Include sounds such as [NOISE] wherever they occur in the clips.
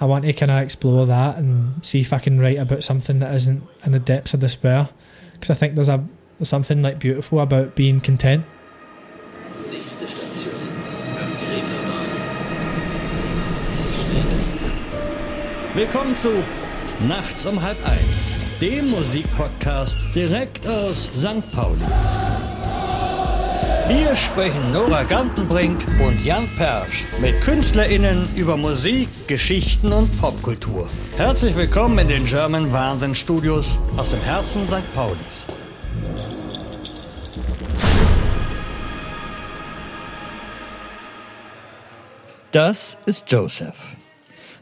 I want to kind of explore that and see if I can write about something that isn't in the depths of despair. Because I think there's a there's something like beautiful about being content. Willkommen zu Nachts um halb eins, dem Musikpodcast direkt aus St. Pauli. Hier sprechen Nora Gantenbrink und Jan Persch mit KünstlerInnen über Musik, Geschichten und Popkultur. Herzlich willkommen in den German Wahnsinn Studios aus dem Herzen St. Paulis. Das ist Joseph.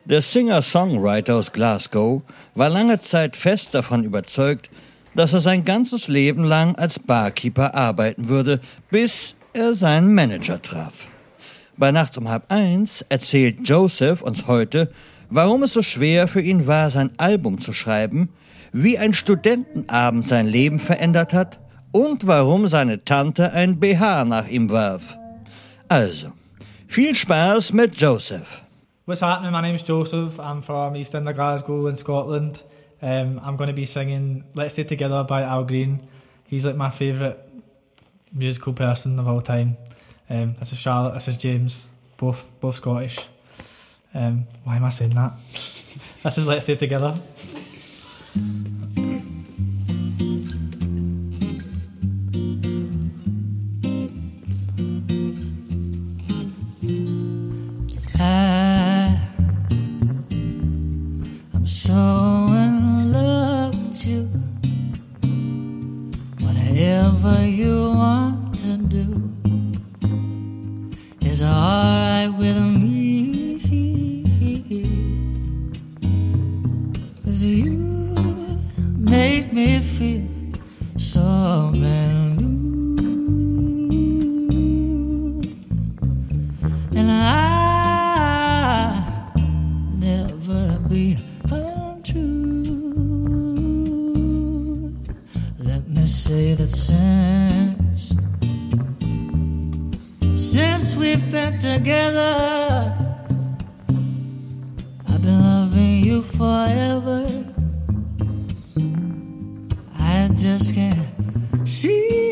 Der Singer-Songwriter aus Glasgow war lange Zeit fest davon überzeugt, dass er sein ganzes Leben lang als Barkeeper arbeiten würde, bis er seinen Manager traf. Bei Nachts um halb eins erzählt Joseph uns heute, warum es so schwer für ihn war, sein Album zu schreiben, wie ein Studentenabend sein Leben verändert hat und warum seine Tante ein BH nach ihm warf. Also, viel Spaß mit Joseph. What's happening? My name's Joseph. I'm from East End Glasgow in Scotland. Um, I'm going to be singing Let's Stay Together by Al Green. He's like my favourite musical person of all time. Um, this is Charlotte, this is James, both both Scottish. Um, why am I saying that? this is Let's Stay Together. Just can't see.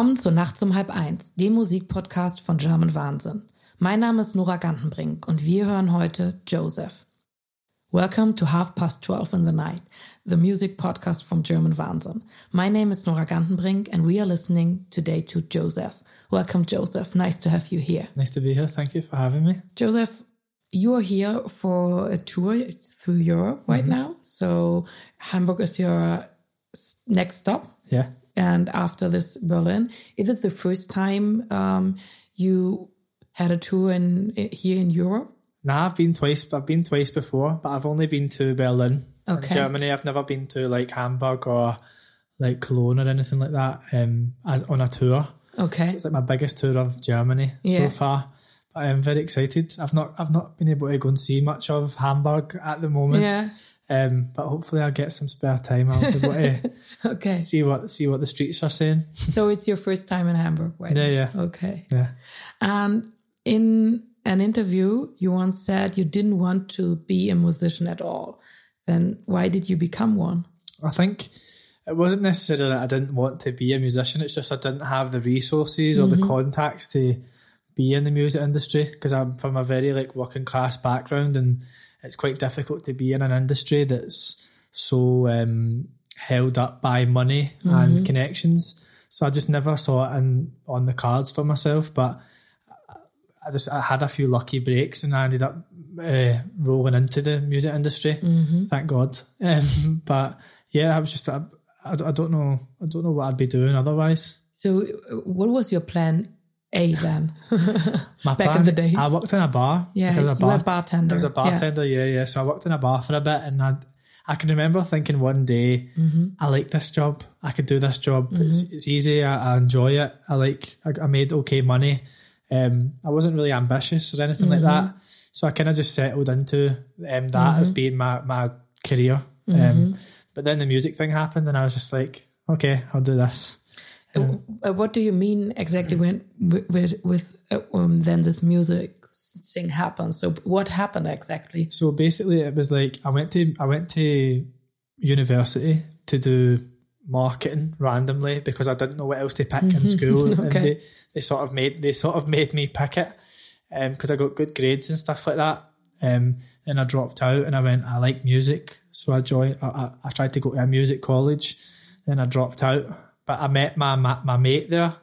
Willkommen zu Nachts um halb eins, dem Musikpodcast von German Wahnsinn. Mein Name ist Nora Gantenbrink und wir hören heute Joseph. Welcome to Half Past 12 in the Night, the music podcast from German Wahnsinn. My name is Nora Gantenbrink, and we are listening today to Joseph. Welcome, Joseph. Nice to have you here. Nice to be here. Thank you for having me. Joseph, you are here for a tour through Europe right now. So, Hamburg is your next stop. Yeah. And after this, Berlin. Is it the first time um, you had a tour in here in Europe? Nah, I've been twice. I've been twice before, but I've only been to Berlin, Okay. Germany. I've never been to like Hamburg or like Cologne or anything like that. Um, as on a tour. Okay. It's like my biggest tour of Germany Yeah. so far. But I'm very excited. I've not I've not been able to go and see much of Hamburg at the moment. Yeah. Um, but hopefully I'll get some spare time. I'll be able Okay. see what see what the streets are saying. So it's your first time in Hamburg, right? Yeah, yeah. Okay. Yeah. And in an interview, you once said you didn't want to be a musician at all. Then why did you become one? I think it wasn't necessarily that I didn't want to be a musician. It's just I didn't have the resources or the contacts to be in the music industry because I'm from a very like working class background, and it's quite difficult to be in an industry that's so um, held up by money and connections. So I just never saw it in, on the cards for myself, but. I just I had a few lucky breaks and I ended up uh, rolling into the music industry. Thank God. [LAUGHS] Um, but yeah, I was just I, I, I don't know I don't know what I'd be doing otherwise. So, uh, what was your plan A then? [LAUGHS] My Back in the days. I worked in a bar. Yeah, I was a bar, bartender. I was a bartender. Yeah. yeah, So I worked in a bar for a bit, and I I can remember thinking one day, Mm-hmm. I like this job. I could do this job. It's, it's easy. I, I enjoy it. I like. I, I made okay money. Um, I wasn't really ambitious or anything like Mm-hmm. that. So I kind of just settled into um, that as being my my career. Mm-hmm. Um, but then the music thing happened, and I was just like, okay, I'll do this. Uh, what do you mean exactly when with with, with uh, um, then this music thing happened? So, what happened exactly? So basically, it was like I went to I went to university to do marketing randomly because I didn't know what else to pick in school, [LAUGHS] and Okay. they, they sort of made they sort of made me pick it because I got good grades and stuff like that. Um, then I dropped out and I went I like music, so I joined. I, I, I tried to go to a music college, then I dropped out. But I met my my, my mate there,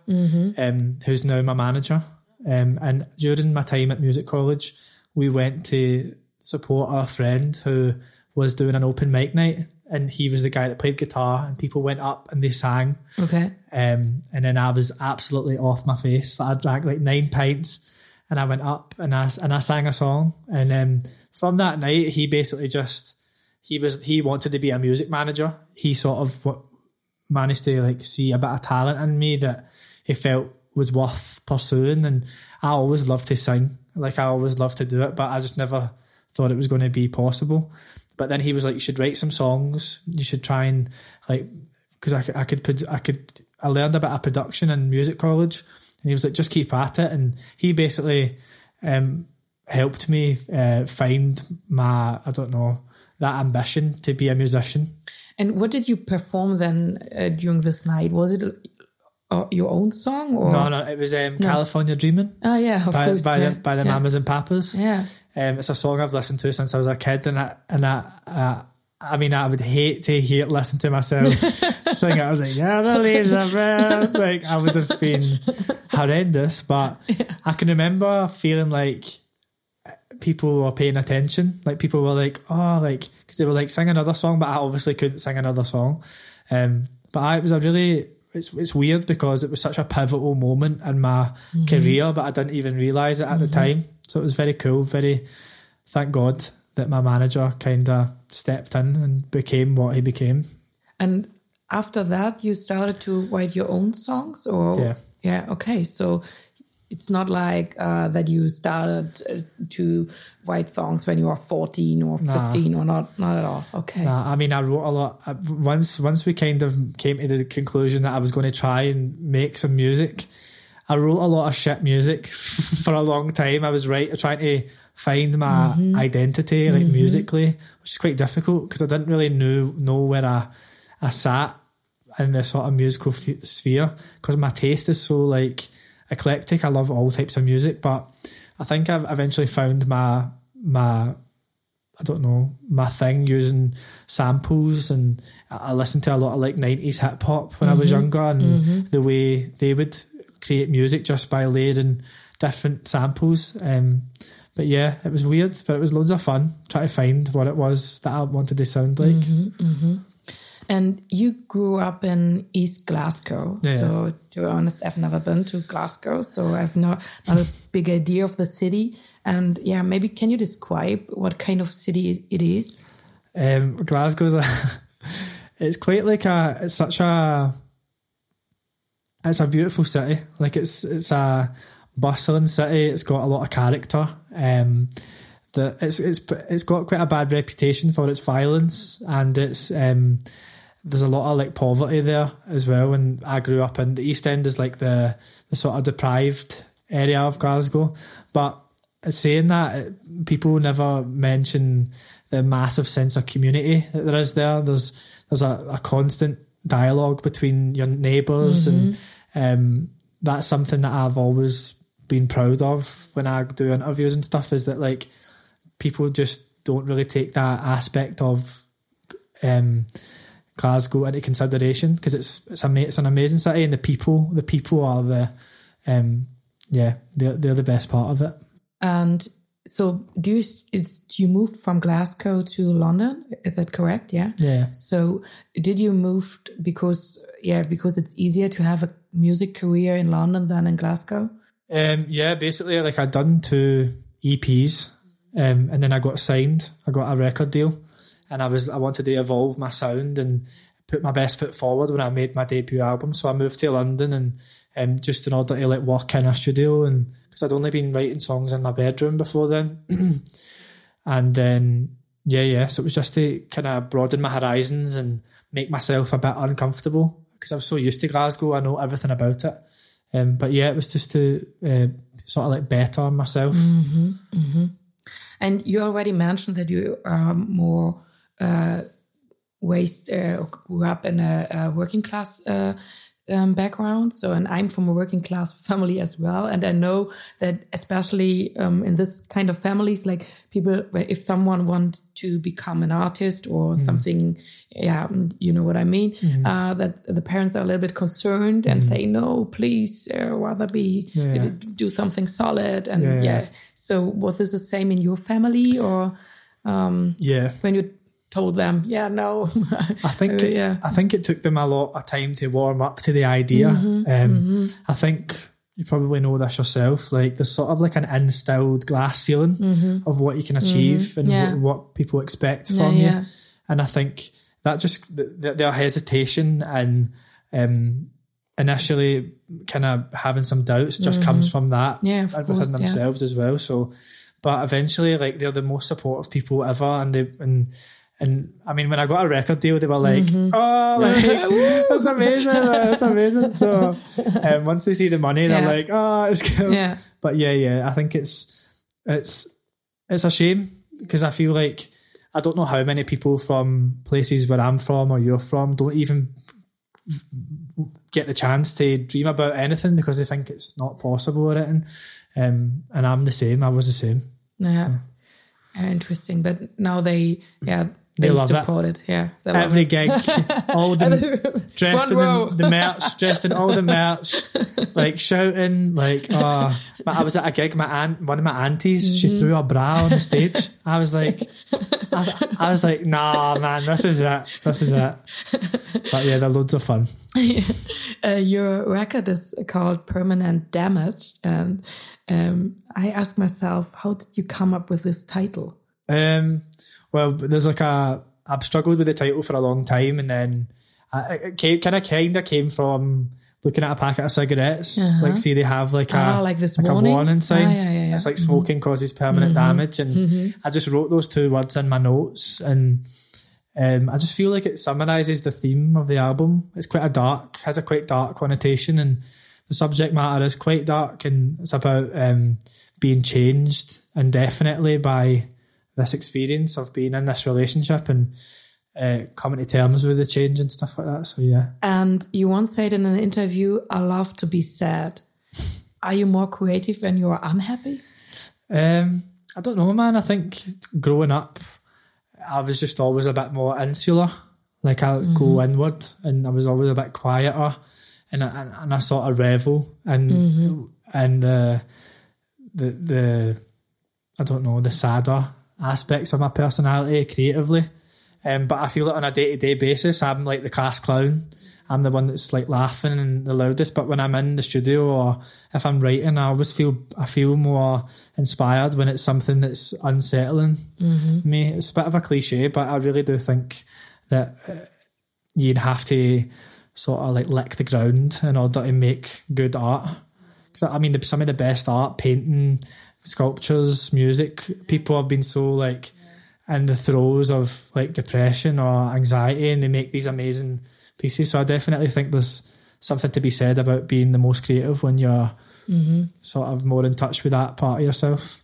um, who's now my manager. Um, and during my time at music college, we went to support our friend who was doing an open mic night, and he was the guy that played guitar, and people went up and they sang. Okay. Um, and then I was absolutely off my face. I drank like nine pints, and I went up and I and I sang a song. And um, from that night, he basically just he was he wanted to be a music manager. He sort of managed to like see a bit of talent in me that he felt was worth pursuing. And I always loved to sing, like I always loved to do it, but I just never thought it was going to be possible. But then he was like, "You should write some songs. You should try and like." because I, I could I could I learned a bit of production in music college, and he was like, just keep at it, and he basically um, helped me uh, find my I don't know that ambition to be a musician. And what did you perform then uh, during this night? Was it uh, your own song or? No, no, it was um, California Dreaming Oh yeah, of by course. by, yeah. the, by the yeah. Mamas and Papas. Yeah. Um, it's a song I've listened to since I was a kid, and I and I. Uh, I mean, I would hate to hear listen to myself [LAUGHS] sing it. I was like, "Yeah, the leaves are red." Like, I would have been horrendous. But [LAUGHS] I can remember feeling like people were paying attention. Like people were like, "Oh, like," because they were like, "Sing another song," but I obviously couldn't sing another song. Um, but I, it was a really it's it's weird because it was such a pivotal moment in my mm-hmm. career, but I didn't even realize it at the mm-hmm. time. So it was very cool. Very thank God that my manager kind of stepped in and became what he became. And after that, you started to write your own songs, or Yeah. yeah, okay. So it's not like uh, that you started uh, to write songs when you were fourteen or fifteen, or not, not at all. Okay, Uh, I mean, I wrote a lot. uh, Once once we kind of came to the conclusion that I was going to try and make some music, I wrote a lot of shit music [LAUGHS] for a long time. I was right trying to find my identity, like musically, which is quite difficult because I didn't really know know where I I sat in the sort of musical f- sphere because my taste is so like eclectic. I love all types of music, but I think I've eventually found my my I don't know my thing using samples and I listened to a lot of like nineties hip hop when I was mm-hmm. younger and mm-hmm. the way they would create music just by layering different samples. Um, but yeah, it was weird, but it was loads of fun trying to find what it was that I wanted to sound like. Mm-hmm, And you grew up in East Glasgow. Yeah. So to be honest, I've never been to Glasgow, so I've not not a big idea of the city. And yeah, maybe can you describe what kind of city it is? Um, Glasgow's a, [LAUGHS] it's quite like a, it's such a, it's a beautiful city. Like it's it's a bustling city. It's got a lot of character. Um, the it's it's it's got quite a bad reputation for its violence and it's um there's a lot of like poverty there as well. And I grew up in the East End is like the the sort of deprived area of Glasgow, but saying that people never mention the massive sense of community that there is there. There's there's a, a constant dialogue between your neighbours and um, that's something that I've always been proud of when I do interviews and stuff is that like people just don't really take that aspect of um, Glasgow into consideration because it's it's a it's an amazing city and the people the people are the um, yeah they're they're the best part of it. And so do you is you moved from Glasgow to London? Is that correct? Yeah. Yeah. So did you move because yeah because it's easier to have a music career in London than in Glasgow? Um, yeah, basically, like I'd done two EPs, um, and then I got signed. I got a record deal, and I was I wanted to evolve my sound and put my best foot forward when I made my debut album. So I moved to London, and um, just in order to like work in a studio, and because I'd only been writing songs in my bedroom before then, [CLEARS THROAT] and then yeah, yeah. So it was just to kind of broaden my horizons and make myself a bit uncomfortable because I was so used to Glasgow. I know everything about it. Um, but yeah, it was just to uh, sort of like better myself. And you already mentioned that you are more raised uh, grew up in a, a working class uh, um, background. So, and I'm from a working class [LAUGHS] family as well. And I know that especially um, in this kind of families, like people, if someone wants to become an artist or something, yeah, you know what I mean, uh, that the parents are a little bit concerned and say, no, please, uh, rather be Yeah. do something solid. And Yeah, yeah, yeah. so was this the same in your family or Yeah, when you told them, yeah, no, [LAUGHS] I think yeah. I think it took them a lot of time to warm up to the idea. Mm-hmm, um, I think you probably know this yourself. Like there's sort of like an instilled glass ceiling of what you can achieve and Mm-hmm. Yeah. wh- what people expect Yeah, from yeah. you. And I think that just th- th- their hesitation and um, initially kind of having some doubts just comes from that Mm-hmm. Yeah, within course, yeah. themselves as well. So, but eventually, like they're the most supportive people ever, and they and. And I mean, when I got a record deal, they were like, Mm-hmm. "Oh, [LAUGHS] [LAUGHS] like, that's amazing! That's amazing!" So, [LAUGHS] um, once they see the money, they're Yeah. like, "Oh, it's cool." yeah, But yeah, yeah, I think it's it's it's a shame because I feel like I don't know how many people from places where I'm from or you're from don't even get the chance to dream about anything because they think it's not possible or anything. Um, and I'm the same. I was the same. yeah. Uh, Interesting, but now they, yeah, They they, love it. support it. Yeah, they love Every gig, [LAUGHS] all the [LAUGHS] dressed in the, the merch, dressed in all the [LAUGHS] merch, like shouting, like oh. But I was at a gig. My aunt, one of my aunties, Mm-hmm. she threw a bra on the stage. I was like, I, I was like, nah, man, this is it, this is it. But yeah, they're loads of fun. uh, your record is called Permanent Damage, and um, I ask myself, how did you come up with this title? Um, well, there's like a I've struggled with the title for a long time, and then I, it came, kind of kind of came from looking at a packet of cigarettes. Like, see, they have like a Ah, like this a warning? warning sign. Ah, yeah, yeah, yeah. It's like smoking causes permanent damage, and I just wrote those two words in my notes, and um, I just feel like it summarizes the theme of the album. It's quite a dark, has a quite dark connotation, and the subject matter is quite dark, and it's about um, being changed indefinitely by this experience of being in this relationship and uh, coming to terms with the change and stuff like that. So yeah, And you once said in an interview, I love to be sad. Are you more creative when you are unhappy? um, I don't know, man. I think growing up, I was just always a bit more insular. Like I go inward, and I was always a bit quieter, and I, and, and I sort of revel in and the the the I don't know the sadder aspects of my personality creatively. Um, but I feel that on a day to day basis, I'm like the class clown. I'm the one that's like laughing and the loudest. But when I'm in the studio or if I'm writing, I always feel I feel more inspired when it's something that's unsettling me. It's a bit of a cliche, but I really do think that uh, you'd have to sort of like lick the ground in order to make good art. Because I mean, the- some of the best art, painting, sculptures, music, people have been so like in the throes of like depression or anxiety, and they make these amazing pieces. So I definitely think there's something to be said about being the most creative when you're mm-hmm. sort of more in touch with that part of yourself.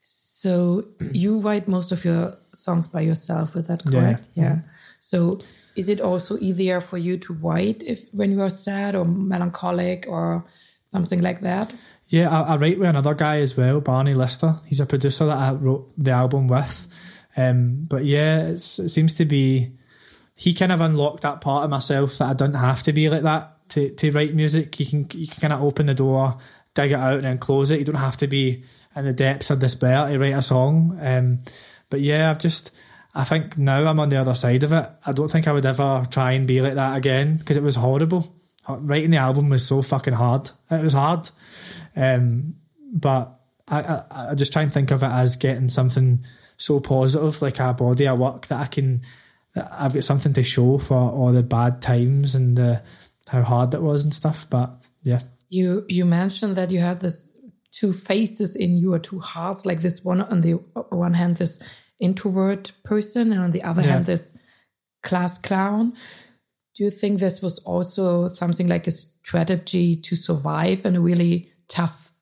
So you write most of your songs by yourself, is that correct? Yeah. So is it also easier for you to write if when you are sad or melancholic or something like that? Yeah, I, I write with another guy as well, Barney Lister. He's a producer that I wrote the album with. Um, but yeah, it seems to be he kind of unlocked that part of myself that I don't have to be like that to, to write music. You can you can kind of open the door, dig it out, and then close it. You don't have to be in the depths of despair to write a song. Um, but yeah, I've just I think now I'm on the other side of it. I don't think I would ever try and be like that again because it was horrible. Writing the album was so fucking hard. It was hard. Um, but I, I, I just try and think of it as getting something so positive, like a body of work that I can, that I've got something to show for all the bad times and the, how hard it was and stuff. But yeah, You you mentioned that you had this two faces in you or two hearts, like this one on the one hand this introvert person and on the other Yeah. hand this class clown. Do you think this was also something like a strategy to survive in a really tough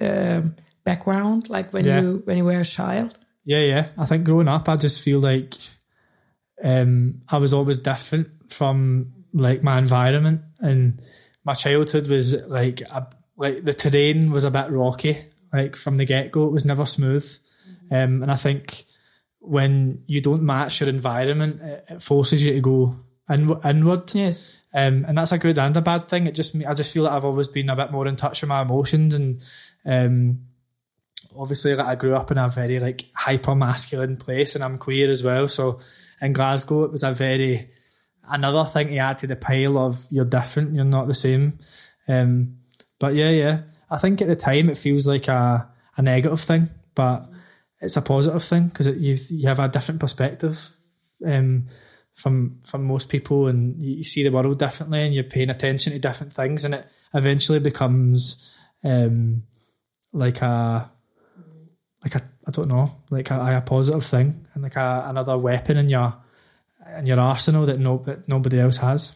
um, background, like when Yeah. you when you were a child? Yeah, yeah. I think growing up, I just feel like um, I was always different from like my environment, and my childhood was like a, like the terrain was a bit rocky. Like from the get go, it was never smooth, um, and I think when you don't match your environment, it, it forces you to go in, inward. Yes. Um, and that's a good and a bad thing. It just I just feel like I've always been a bit more in touch with my emotions, and um, obviously, like I grew up in a very like hyper masculine place, and I'm queer as well. So in Glasgow, it was a very another thing to add to the pile of you're different, you're not the same. Um, but yeah, yeah, I think at the time it feels like a a negative thing, but it's a positive thing because you you have a different perspective. Um, from from most people and you, see the world differently and you're paying attention to different things and it eventually becomes um like a like a I don't know like a, a positive thing and like a, another weapon in your in your arsenal that no that nobody else has.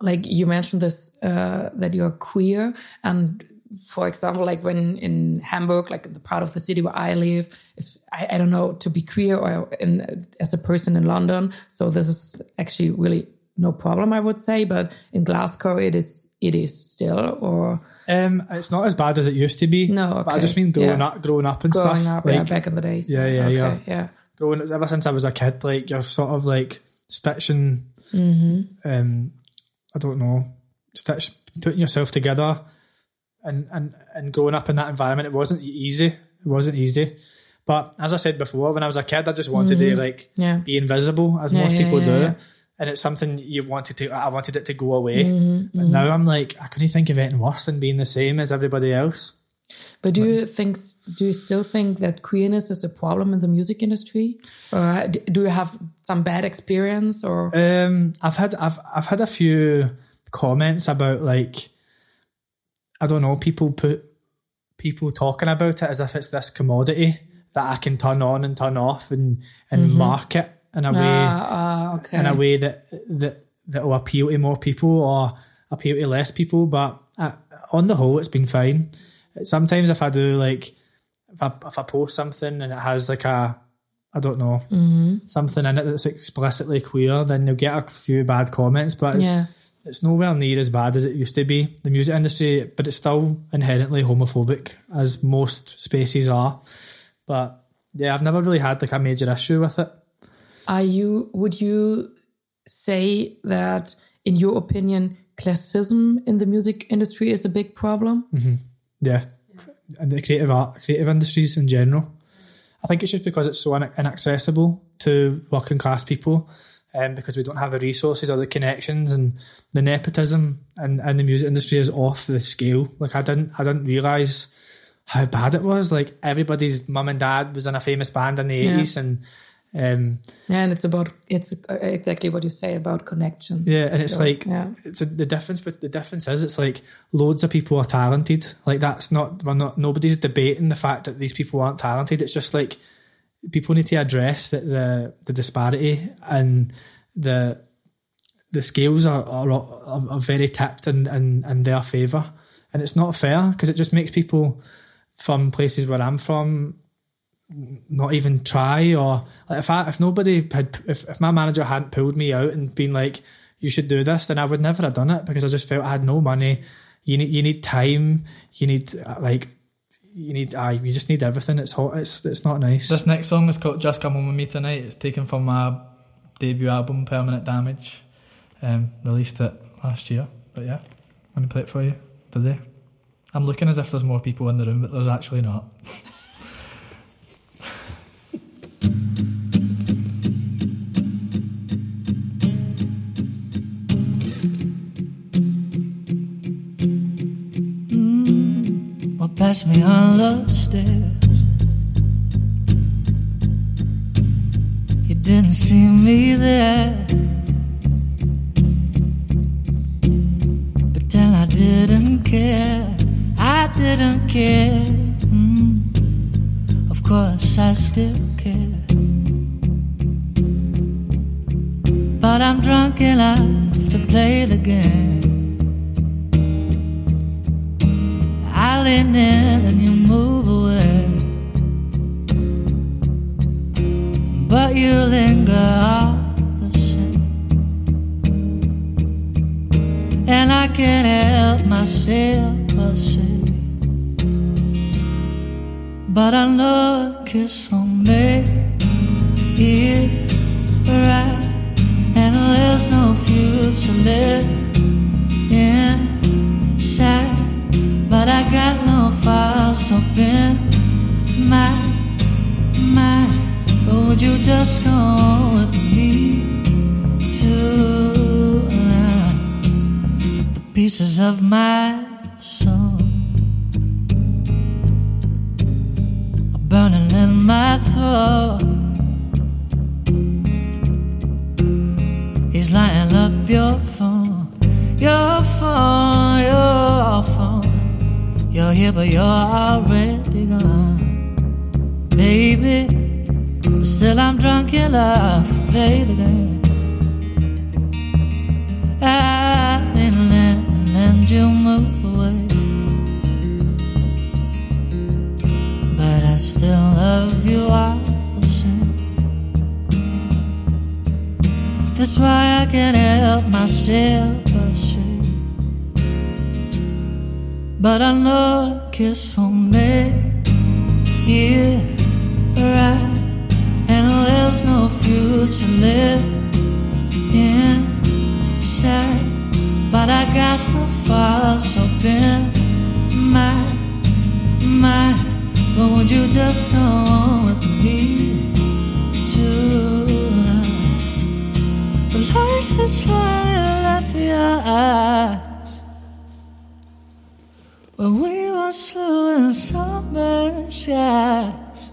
Like you mentioned this uh, that you're queer and for example like when in hamburg like in the part of the city where i live if i, I don't know to be queer or in, as a person in london so this is actually really no problem i would say but in glasgow it is it is still or um it's not as bad as it used to be No, but I just mean growing Yeah. up growing up and growing stuff up yeah, like back in the days Yeah, yeah, okay, yeah. yeah growing ever since I was a kid, like you're sort of like stitching. Mm-hmm. Um, I don't know, stitch putting yourself together, and and and growing up in that environment, it wasn't easy. It wasn't easy. But as I said before, when I was a kid, I just wanted to like Mm-hmm. Yeah. be invisible, as Yeah, most yeah, people do. And it's something you wanted to. I wanted it to go away. Mm-hmm, But now I'm like, I couldn't think of anything worse than being the same as everybody else. But do you think? Do you still think that queerness is a problem in the music industry, or do you have some bad experience? Or Um, I've had I've I've had a few comments about like I don't know people put people talking about it as if it's this commodity that I can turn on and turn off and and market in a way ah, ah, okay, in a way that that that will appeal to more people or appeal to less people. But uh, on the whole, it's been fine. Sometimes if I do like if I if I post something and it has like a I don't know something in it that's explicitly queer, then you'll get a few bad comments. But Yeah. it's nowhere near as bad as it used to be. The music industry, but it's still inherently homophobic as most spaces are. But yeah, I've never really had like a major issue with it. Are you? Would you say that, in your opinion, classism in the music industry is a big problem? Mm-hmm. Yeah, and the creative art, creative industries in general. I think it's just because it's so inaccessible to working class people, um, because we don't have the resources or the connections, and the nepotism in, in the music industry is off the scale. Like I didn't, I didn't realize how bad it was. Like everybody's mum and dad was in a famous band in the Yeah. eighties, and um, Yeah, and it's about it's exactly what you say about connections. Yeah, and it's So, like yeah. it's a, the difference. But the difference is, it's like loads of people are talented. Like that's not we're not nobody's debating the fact that these people aren't talented. It's just like people need to address that the the disparity and the the scales are are, are, are very tipped in, in in their favour, and it's not fair because it just makes people from places where I'm from not even try or like if I if nobody had if, if my manager hadn't pulled me out and been like you should do this then I would never have done it because I just felt I had no money. You need you need time. You need like you need uh, you just need everything it's hot it's it's not nice This next song is called Just Come Home With Me Tonight. It's taken from my debut album, Permanent Damage. Um, released it last year. But yeah, I'm to play it for you today. I'm looking as if there's more people in the room, but there's actually not. [LAUGHS] Well, pass me on the stairs. You didn't see me there. But then I didn't care. I didn't care. Mm. Of course, I still care. But I'm drunk enough to play the game. Lean in and you move away. But you linger all the same. And I can't help myself but say. But I know a kiss won't make it right. And there's no future left inside. Got no files open my mind. But would you just go with me tonight? The pieces of my here, but you're already gone, baby. But still, I'm drunk enough to play the game. I didn't let and you move away, but I still love you all the same. That's why I can't help myself but. But I know kiss won't make it right. And there's no future left inside. But I got no files open my mind. But would you just go on with me tonight? The light has finally left your eyes. When we were slow in summer skies,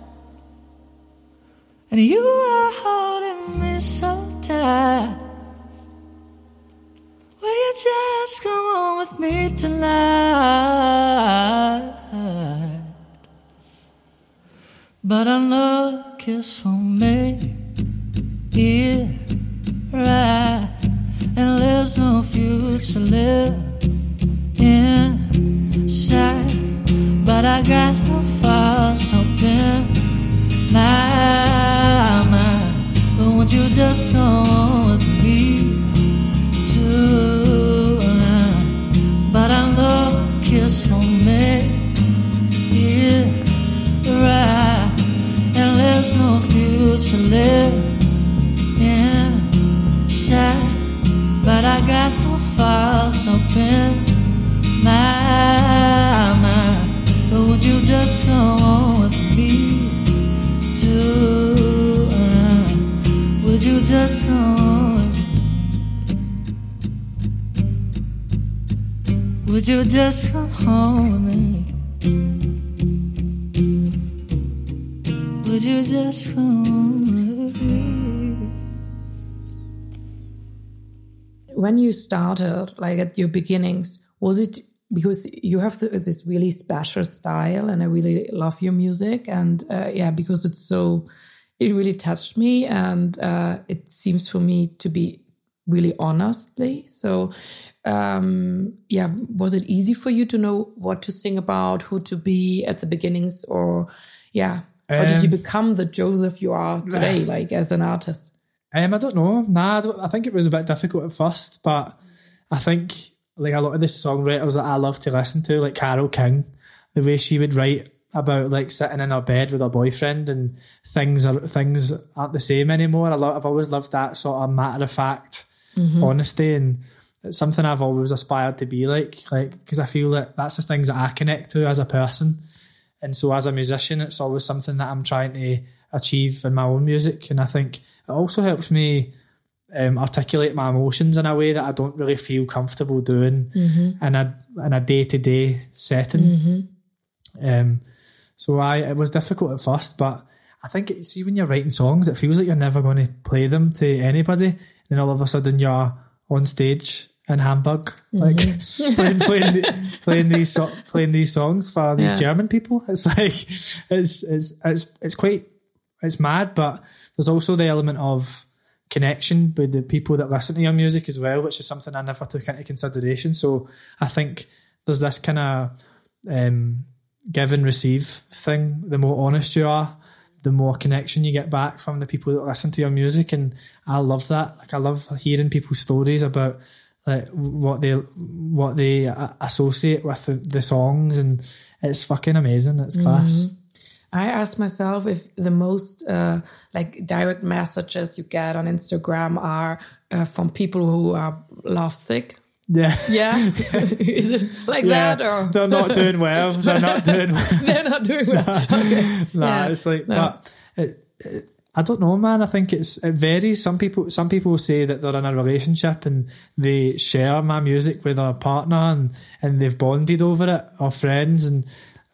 and you were holding me so tight. Will you just come on with me tonight? But I know kiss won't make it right, and there's no future left you you just come home with me? Would you just come with me? when you started like at your beginnings was it because you have this really special style and i really love your music and uh, yeah because it's so it really touched me and uh, it seems for me to be really honestly so um yeah was it easy for you to know what to sing about who to be at the beginnings or yeah or did you Um, become the Joesef you are [LAUGHS] today like as an artist Um, I don't know. Nah, I, don't, I think it was a bit difficult at first, but I think like a lot of the songwriters that I love to listen to, like Carole King, the way she would write about like sitting in her bed with her boyfriend and things are things aren't the same anymore. I love, I've always loved that sort of matter of fact honesty, and it's something I've always aspired to be like. Like because I feel that that's the things that I connect to as a person, and so as a musician, it's always something that I'm trying to achieve in my own music, and I think it also helps me um, articulate my emotions in a way that I don't really feel comfortable doing in a in a day to day setting. Um, so I it was difficult at first, but I think it, see when you're writing songs, it feels like you're never going to play them to anybody, and then all of a sudden you're on stage in Hamburg, like [LAUGHS] playing playing, playing these so- playing these songs for these Yeah. German people. It's like it's it's it's it's quite it's mad, but there's also the element of connection with the people that listen to your music as well, which is something I never took into consideration. So I think there's this kind of um, give and receive thing. The more honest you are, the more connection you get back from the people that listen to your music, and I love that. Like I love hearing people's stories about like what they what they associate with the, the songs, and it's fucking amazing. It's class. I ask myself if the most uh, like direct messages you get on Instagram are uh, from people who are love sick. Yeah. Yeah, [LAUGHS] [LAUGHS] is it like Yeah, that or they're not doing well. They're not doing [LAUGHS] well. they're not doing well? Okay, Nah, Yeah. it's like, No. but it, it, I don't know, man. I think it's it varies. Some people, some people say that they're in a relationship and they share my music with a partner and and they've bonded over it or friends and.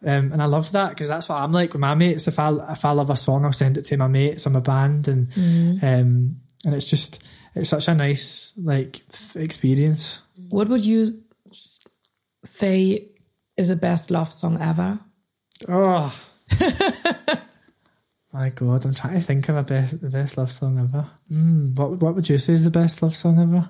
Um, and I love that because that's what I'm like with my mates. If I if I love a song, I'll send it to my mates on a band, and um, and it's just it's such a nice like experience. what would you say is the best love song ever? Oh. [LAUGHS] My God, I'm trying to think of a best, the best love song ever. Mm, what what would you say is the best love song ever?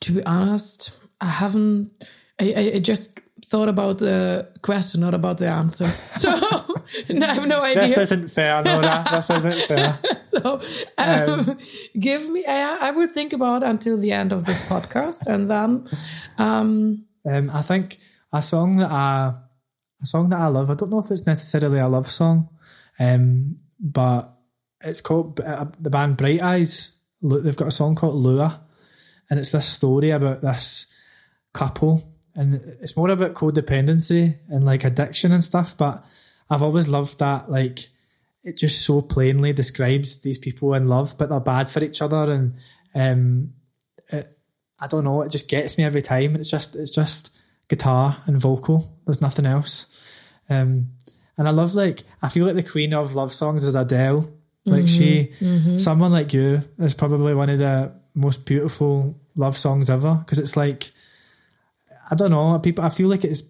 To be honest, I haven't. I, I, just thought about the question, not about the answer. [LAUGHS] So [LAUGHS] I have no idea. This isn't fair, Nora. this isn't fair. [LAUGHS] so um, give me I, I will think about until the end of this podcast and then um Um, I think a song that I a song that I love. I don't know if it's necessarily a love song, um, but it's called uh, the band Bright Eyes. Lu- They've got a song called Lua, and it's this story about this couple, and it's more about codependency and like addiction and stuff. But I've always loved that, like it just so plainly describes these people in love, but they're bad for each other, and um, it, I don't know, it just gets me every time. It's just it's just guitar and vocal. There's nothing else. Um, and I love like I feel like the queen of love songs is Adele. Like she, someone like you is probably one of the most beautiful love songs ever because it's like I don't know. People, I feel like it's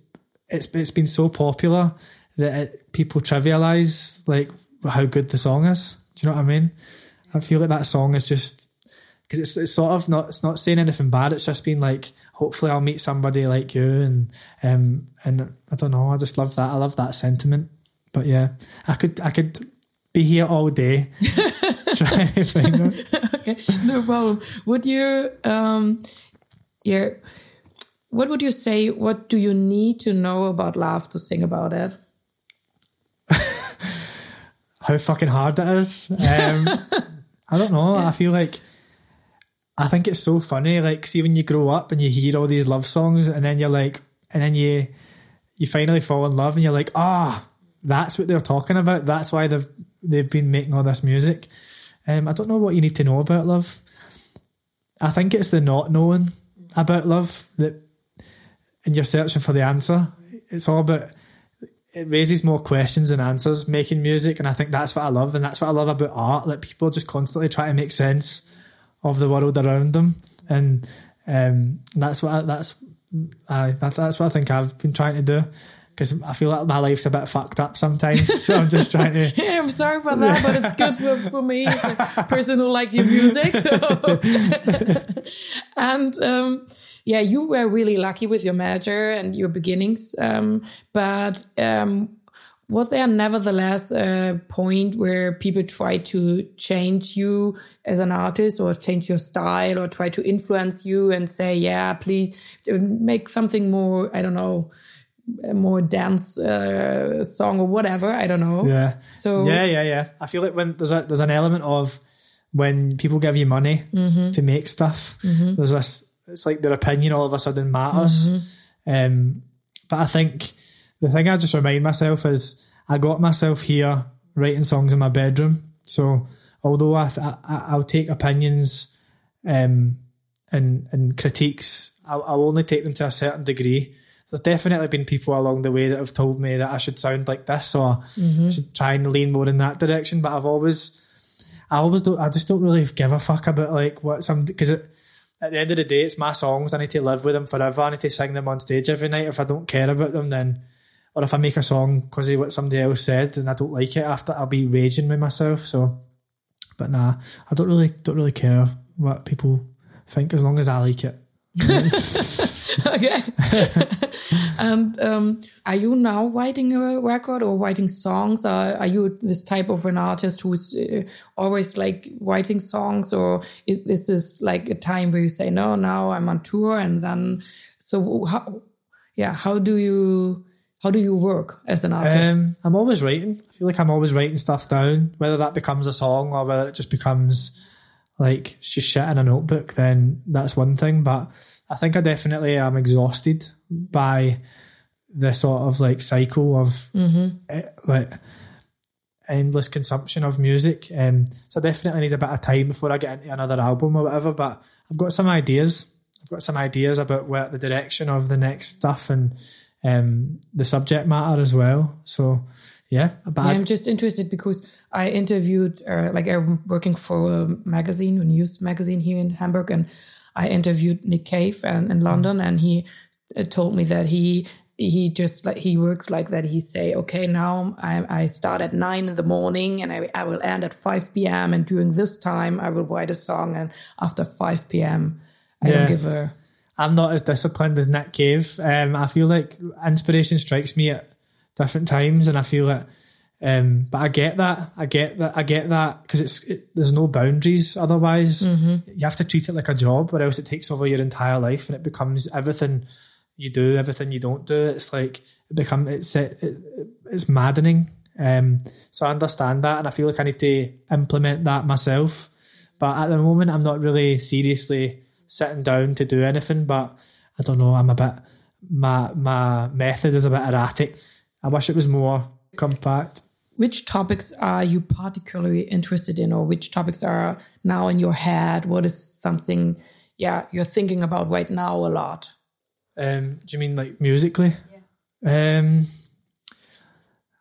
it's it's been so popular that it, people trivialize like how good the song is. Do you know what I mean? I feel like that song is just because it's it's sort of not it's not saying anything bad. It's just been like hopefully I'll meet somebody like you and um and I don't know. I just love that. I love that sentiment. But yeah, I could I could be here all day [LAUGHS] trying to find it. okay no problem would you um yeah what would you say what do you need to know about love to sing about it [LAUGHS] how fucking hard it is. Um, [LAUGHS] I don't know. I feel like I think it's so funny. Like, see when you grow up and you hear all these love songs, and then you're like, and then you you finally fall in love, and you're like, ah, that's what they're talking about. That's why they've they've been making all this music. Um, I don't know what you need to know about love. I think it's the not knowing about love that, and you're searching for the answer. It's all about it raises more questions than answers making music and i think that's what i love and that's what i love about art that people just constantly try to make sense of the world around them and um, that's what I, that's I, that's what i think i've been trying to do because i feel like my life's a bit fucked up sometimes so i'm just trying to [LAUGHS] Yeah, I'm sorry for that, but it's good for, for me as a person who likes your music. So, [LAUGHS] and um, yeah, you were really lucky with your manager and your beginnings. Um, but um, was there nevertheless a point where people try to change you as an artist or change your style or try to influence you and say, yeah, please uh, make something more, I don't know, a more dance uh, song or whatever. I don't know. yeah. So yeah yeah yeah. I feel like when there's a there's an element of when people give you money to make stuff there's this it's like their opinion all of a sudden matters. Um but i think the thing i just remind myself is i got myself here writing songs in my bedroom. So although i, I i'll take opinions um and and critiques I'll, I'll only take them to a certain degree there's definitely been people along the way that have told me that I should sound like this or I should try and lean more in that direction. But I've always, I always don't, I just don't really give a fuck about like what some, because at the end of the day, it's my songs. I need to live with them forever. I need to sing them on stage every night. If I don't care about them, then, or if I make a song because of what somebody else said and I don't like it after, I'll be raging with myself. So, but nah, I don't really, don't really care what people think as long as I like it. [LAUGHS] [LAUGHS] okay. [LAUGHS] and um, are you now writing a record or writing songs? Or are you this type of an artist who's uh, always like writing songs, or is, is this like a time where you say, "No, now I'm on tour," and then so how? Yeah, how do you how do you work as an artist? Um, I'm always writing. I feel like I'm always writing stuff down, whether that becomes a song or whether it just becomes like just shit in a notebook. Then that's one thing. But I think I definitely am exhausted by the sort of like cycle of eh, like endless consumption of music. Um, so I definitely need a bit of time before I get into another album or whatever. But I've got some ideas. I've got some ideas about where the direction of the next stuff and um, the subject matter as well. So yeah, Yeah, I'm just interested because I interviewed, uh, like I'm working for a magazine, a news magazine here in Hamburg, and I interviewed Nick Cave and, in London, and he uh, told me that he he just like he works like that. He say, okay, now I, I start at nine in the morning, and I, I will end at five p.m. And during this time, I will write a song, and after five p.m., I Yeah. don't give a I'm not as disciplined as Nick Cave. Um, I feel like inspiration strikes me at different times, and I feel it. Um, but I get that. I get that. I get that because it's it, there's no boundaries. Otherwise, you have to treat it like a job, or else it takes over your entire life, and it becomes everything you do, everything you don't do. It's like it become it's it, it, it's maddening. Um, so I understand that, and I feel like I need to implement that myself. But at the moment, I'm not really seriously sitting down to do anything. But I don't know. I'm a bit my my method is a bit erratic. I wish it was more compact. Which topics are you particularly interested in or which topics are now in your head? What is something yeah you're thinking about right now a lot? Um, do you mean like musically? Um,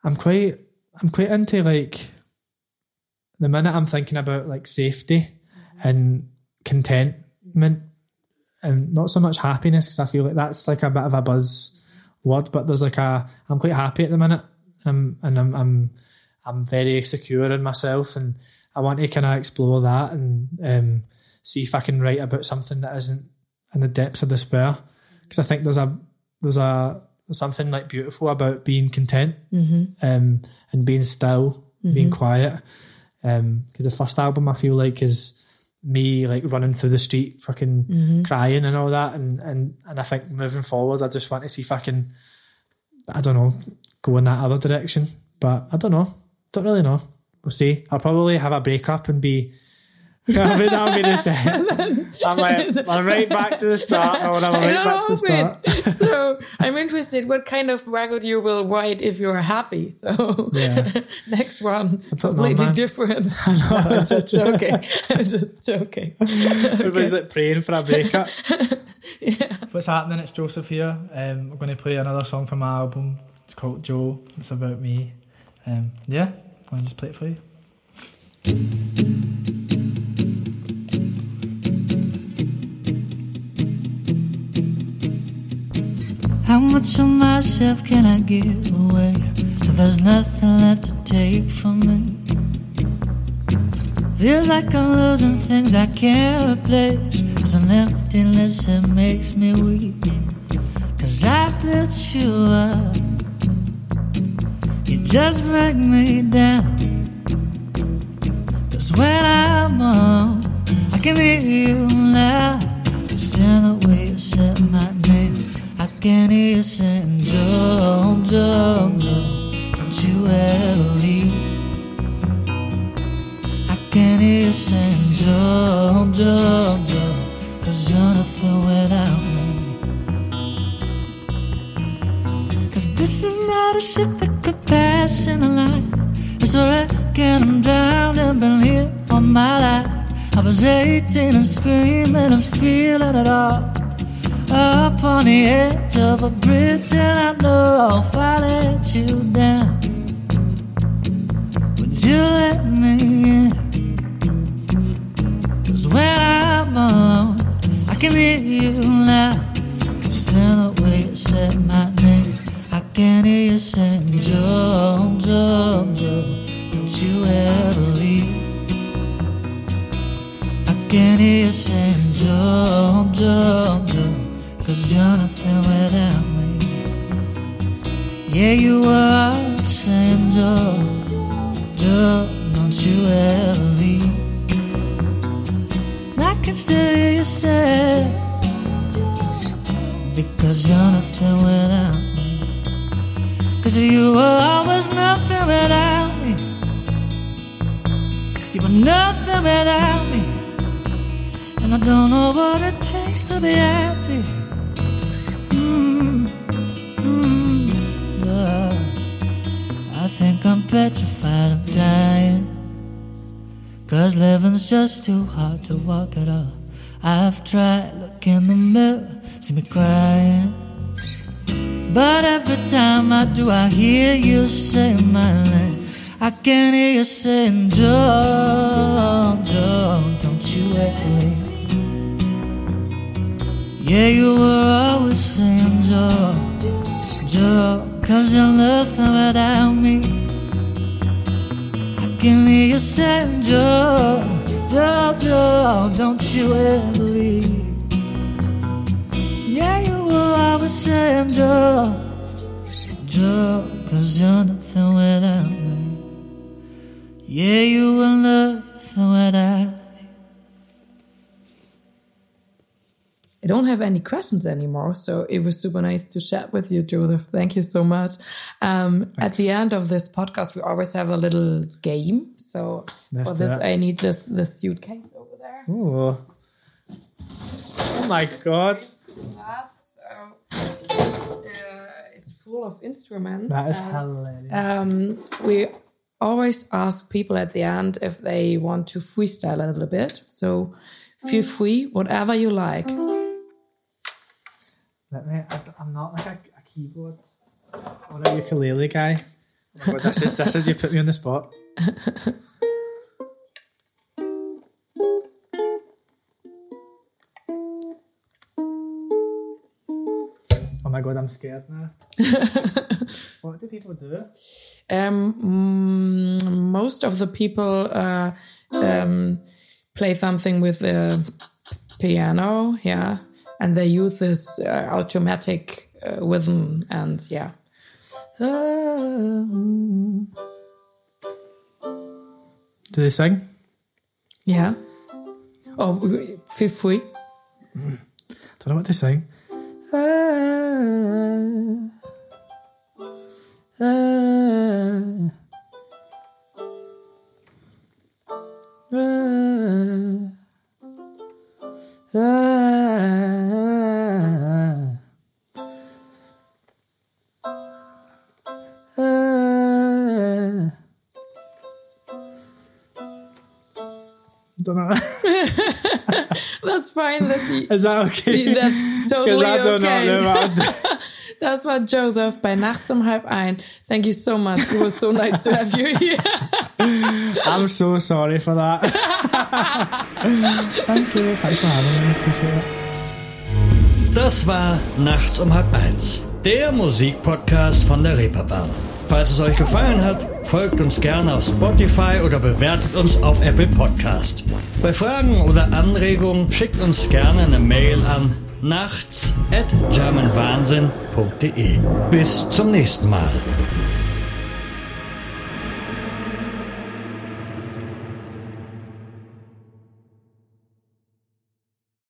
I'm quite I'm quite into like the minute I'm thinking about like safety and contentment and not so much happiness because I feel like that's like a bit of a buzz word, but there's like a I'm quite happy at the minute and I'm and I'm I'm, I'm very secure in myself and I want to kind of explore that and um, see if I can write about something that isn't in the depths of despair. Mm-hmm. Because I think there's a there's a there's something like beautiful about being content mm-hmm. um, and being still, being mm-hmm. quiet. Um, because the first album I feel like is me like running through the street, fucking crying and all that, and and and I think moving forward, I just want to see if I can, I don't know, go in that other direction. But I don't know, don't really know. We'll see. I'll probably have a breakup and be I mean, that'll be the same. [LAUGHS] I'm like, I'm right back to the start. No, I'm I right back to the start. [LAUGHS] so I'm interested what kind of record you will write if you're happy. So Yeah. [LAUGHS] next one, don't know, completely different. No, I'm just joking. I'm just joking. Everybody's like praying for a breakup. What's happening? It's Joesef here. Um, I'm going to play another song from my album. It's called Joe. It's about me. Um, yeah, I'll just play it for you. How much of myself can I give away till there's nothing left to take from me? Feels like I'm losing things I can't replace. There's an emptiness that makes me weak. Cause I built you up. You just break me down. Cause when I'm alone, I can hear you loud. Just in the way you said my name, I can hear you saying, Joe, Joe, Joe, don't you ever leave. I can hear you saying, Joe, Joe, Joe, cause you're nothing without me. Cause this is not a ship that could pass in a line. It's a wreck and I'm drowning, been here all my life. I was 18 and screaming and feeling it all. Up on the edge of a bridge, and I know if I let you down, would you let me in? Cause when I'm alone, I can hear you loud. Cause then the way you said my name, can hear you saying, Joe, Joe, Joe, don't you ever leave. I can hear you saying, Joe, Joe, Joe, cause you're nothing without me. Yeah, you always saying, Joe, Joe, don't you ever leave. I can still hear you say, because you're nothing without me. Cause you were always nothing without me. You were nothing without me. And I don't know what it takes to be happy. Mm, mm. I think I'm petrified of dying. Cause living's just too hard to walk at all. I've tried, look in the mirror, see me crying. But every time I do, I hear you say my name. I can hear you saying, Joe, Joe, don't you ever leave. Yeah, you were always saying, Joe, Joe, cause you're nothing without me. I can hear you saying, Joe, Joe, Joe, don't you ever leave. Yeah, you were always saying, Joe, Joe, cause you're nothing without me. Yeah, you were nothing without me. I don't have any questions anymore, so it was super nice to chat with you, Joesef. Thank you so much. Um, at the end of this podcast, we always have a little game. So Let's for this, it. I need this this suitcase over there. Ooh. Oh my god. That, full of instruments. That is and, hilarious. Um, we always ask people at the end if they want to freestyle a little bit. So feel free, whatever you like. Let me, I, I'm not like a, a keyboard or a ukulele guy. Oh god, this is this is you put me on the spot. [LAUGHS] my god, I'm scared now. [LAUGHS] what do people do? Um, mm, most of the people uh, um, play something with the piano, yeah, and they use this uh, automatic uh, rhythm, and yeah. Um, Do they sing? yeah. Oh, feel free. Don't know what to sing. Is that okay? that's totally I okay. know what. [LAUGHS] Das war Joseph bei Nachts um halb ein. Thank you so much. It was so nice to have you here. [LAUGHS] I'm so sorry for that. Thank you. Thanks for having me. Das war Nachts um halb eins, der Musikpodcast von der Reeperbahn. Falls es euch gefallen hat, folgt uns gerne auf Spotify oder bewertet uns auf Apple Podcast. Bei Fragen oder Anregungen schickt uns gerne eine Mail an nachts at germanwahnsinn.de. Bis zum nächsten Mal.